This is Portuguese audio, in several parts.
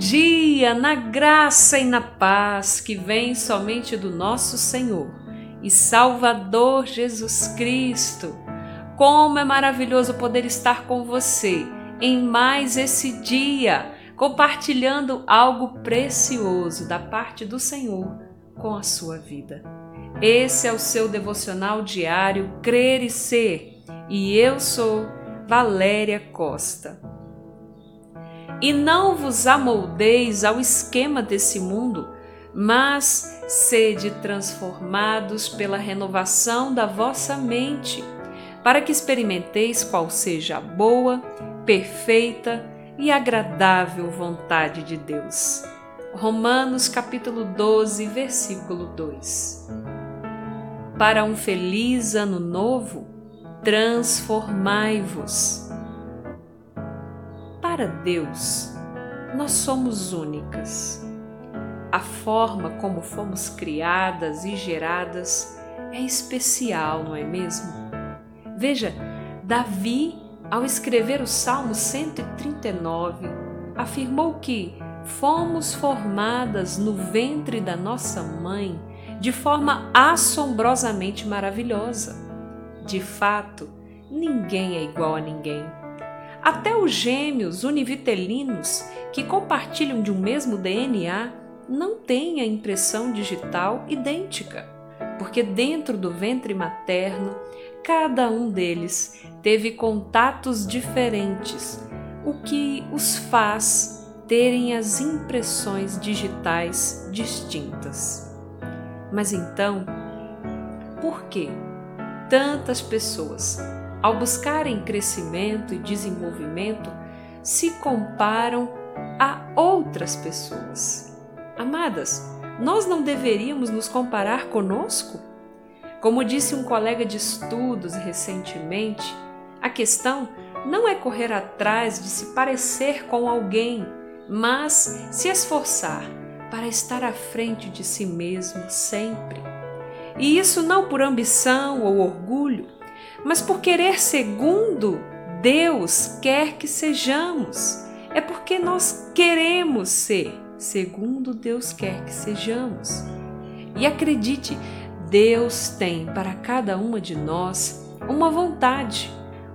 dia, na graça e na paz que vem somente do nosso Senhor e Salvador Jesus Cristo. Como é maravilhoso poder estar com você em mais esse dia, compartilhando algo precioso da parte do Senhor com a sua vida. Esse é o seu devocional diário Crer e Ser, e eu sou Valéria Costa. E não vos amoldeis ao esquema desse mundo, mas sede transformados pela renovação da vossa mente, para que experimenteis qual seja a boa, perfeita e agradável vontade de Deus. Romanos capítulo 12, versículo 2. Para um feliz ano novo, transformai-vos para Deus, nós somos únicas. A forma como fomos criadas e geradas é especial, não é mesmo? Veja, Davi, ao escrever o Salmo 139, afirmou que fomos formadas no ventre da nossa mãe de forma assombrosamente maravilhosa. De fato, ninguém é igual a ninguém. Até os gêmeos univitelinos, que compartilham de um mesmo DNA, não têm a impressão digital idêntica, porque dentro do ventre materno, cada um deles teve contatos diferentes, o que os faz terem as impressões digitais distintas. Mas então, por que tantas pessoas ao buscarem crescimento e desenvolvimento, se comparam a outras pessoas. Amadas, nós não deveríamos nos comparar conosco? Como disse um colega de estudos recentemente, a questão não é correr atrás de se parecer com alguém, mas se esforçar para estar à frente de si mesmo sempre. E isso não por ambição ou orgulho, mas por querer segundo Deus quer que sejamos. É porque nós queremos ser segundo Deus quer que sejamos. E acredite, Deus tem para cada uma de nós uma vontade,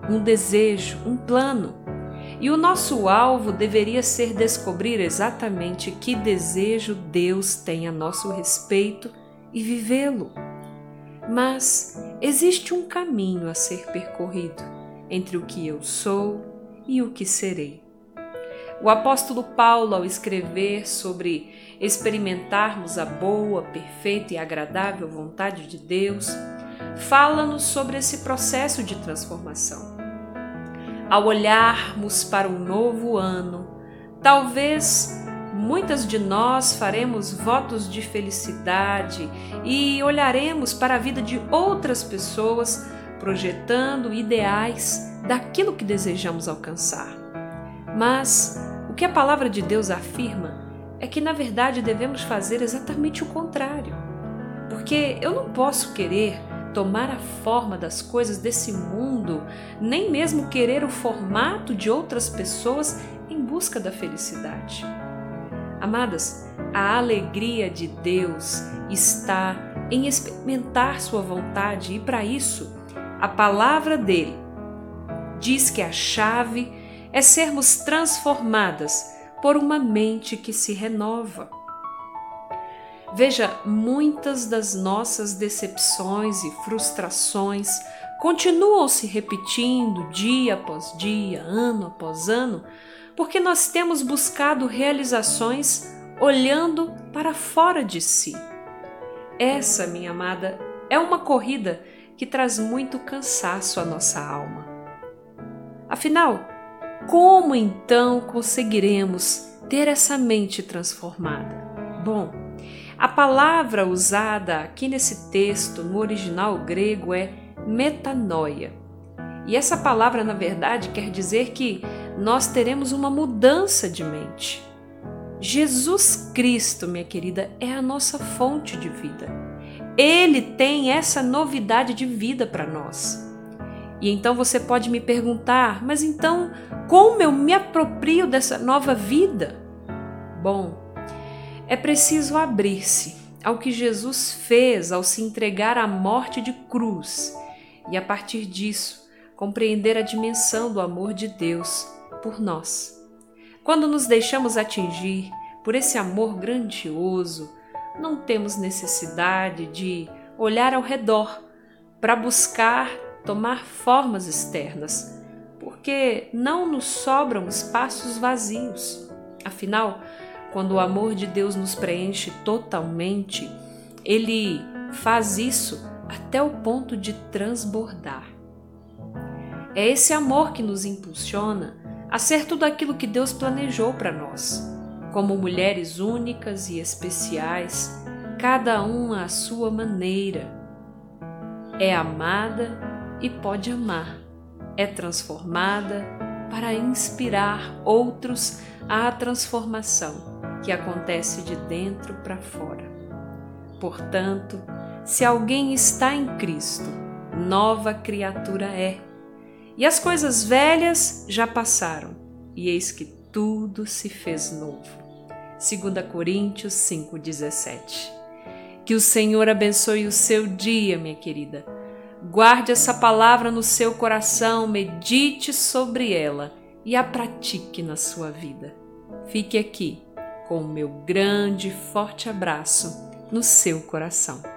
um desejo, um plano. E o nosso alvo deveria ser descobrir exatamente que desejo Deus tem a nosso respeito e vivê-lo. Mas existe um caminho a ser percorrido entre o que eu sou e o que serei. O apóstolo Paulo, ao escrever sobre experimentarmos a boa, perfeita e agradável vontade de Deus, fala-nos sobre esse processo de transformação. Ao olharmos para um novo ano, talvez Muitas de nós faremos votos de felicidade e olharemos para a vida de outras pessoas projetando ideais daquilo que desejamos alcançar. Mas o que a palavra de Deus afirma é que, na verdade, devemos fazer exatamente o contrário. Porque eu não posso querer tomar a forma das coisas desse mundo, nem mesmo querer o formato de outras pessoas em busca da felicidade. Amadas, a alegria de Deus está em experimentar Sua vontade e, para isso, a palavra dele diz que a chave é sermos transformadas por uma mente que se renova. Veja, muitas das nossas decepções e frustrações continuam se repetindo dia após dia, ano após ano, porque nós temos buscado realizações olhando para fora de si. Essa, minha amada, é uma corrida que traz muito cansaço à nossa alma. Afinal, como então conseguiremos ter essa mente transformada? Bom, a palavra usada aqui nesse texto, no original grego, é metanoia. E essa palavra, na verdade, quer dizer que nós teremos uma mudança de mente. Jesus Cristo, minha querida, é a nossa fonte de vida. Ele tem essa novidade de vida para nós. E então você pode me perguntar, mas então como eu me aproprio dessa nova vida? bom, é preciso abrir-se ao que Jesus fez ao se entregar à morte de cruz e, a partir disso, compreender a dimensão do amor de Deus por nós. Quando nos deixamos atingir por esse amor grandioso, não temos necessidade de olhar ao redor para buscar tomar formas externas, porque não nos sobram espaços vazios. Afinal, quando o amor de Deus nos preenche totalmente, ele faz isso até o ponto de transbordar. É esse amor que nos impulsiona ser tudo aquilo que Deus planejou para nós, como mulheres únicas e especiais, cada uma à sua maneira. É amada e pode amar, é transformada para inspirar outros à transformação que acontece de dentro para fora. Portanto, se alguém está em Cristo, nova criatura é. E as coisas velhas já passaram, e eis que tudo se fez novo. 2 Coríntios 5,17 Que o Senhor abençoe o seu dia, minha querida. Guarde essa palavra no seu coração, medite sobre ela e a pratique na sua vida. Fique aqui com o meu grande e forte abraço no seu coração.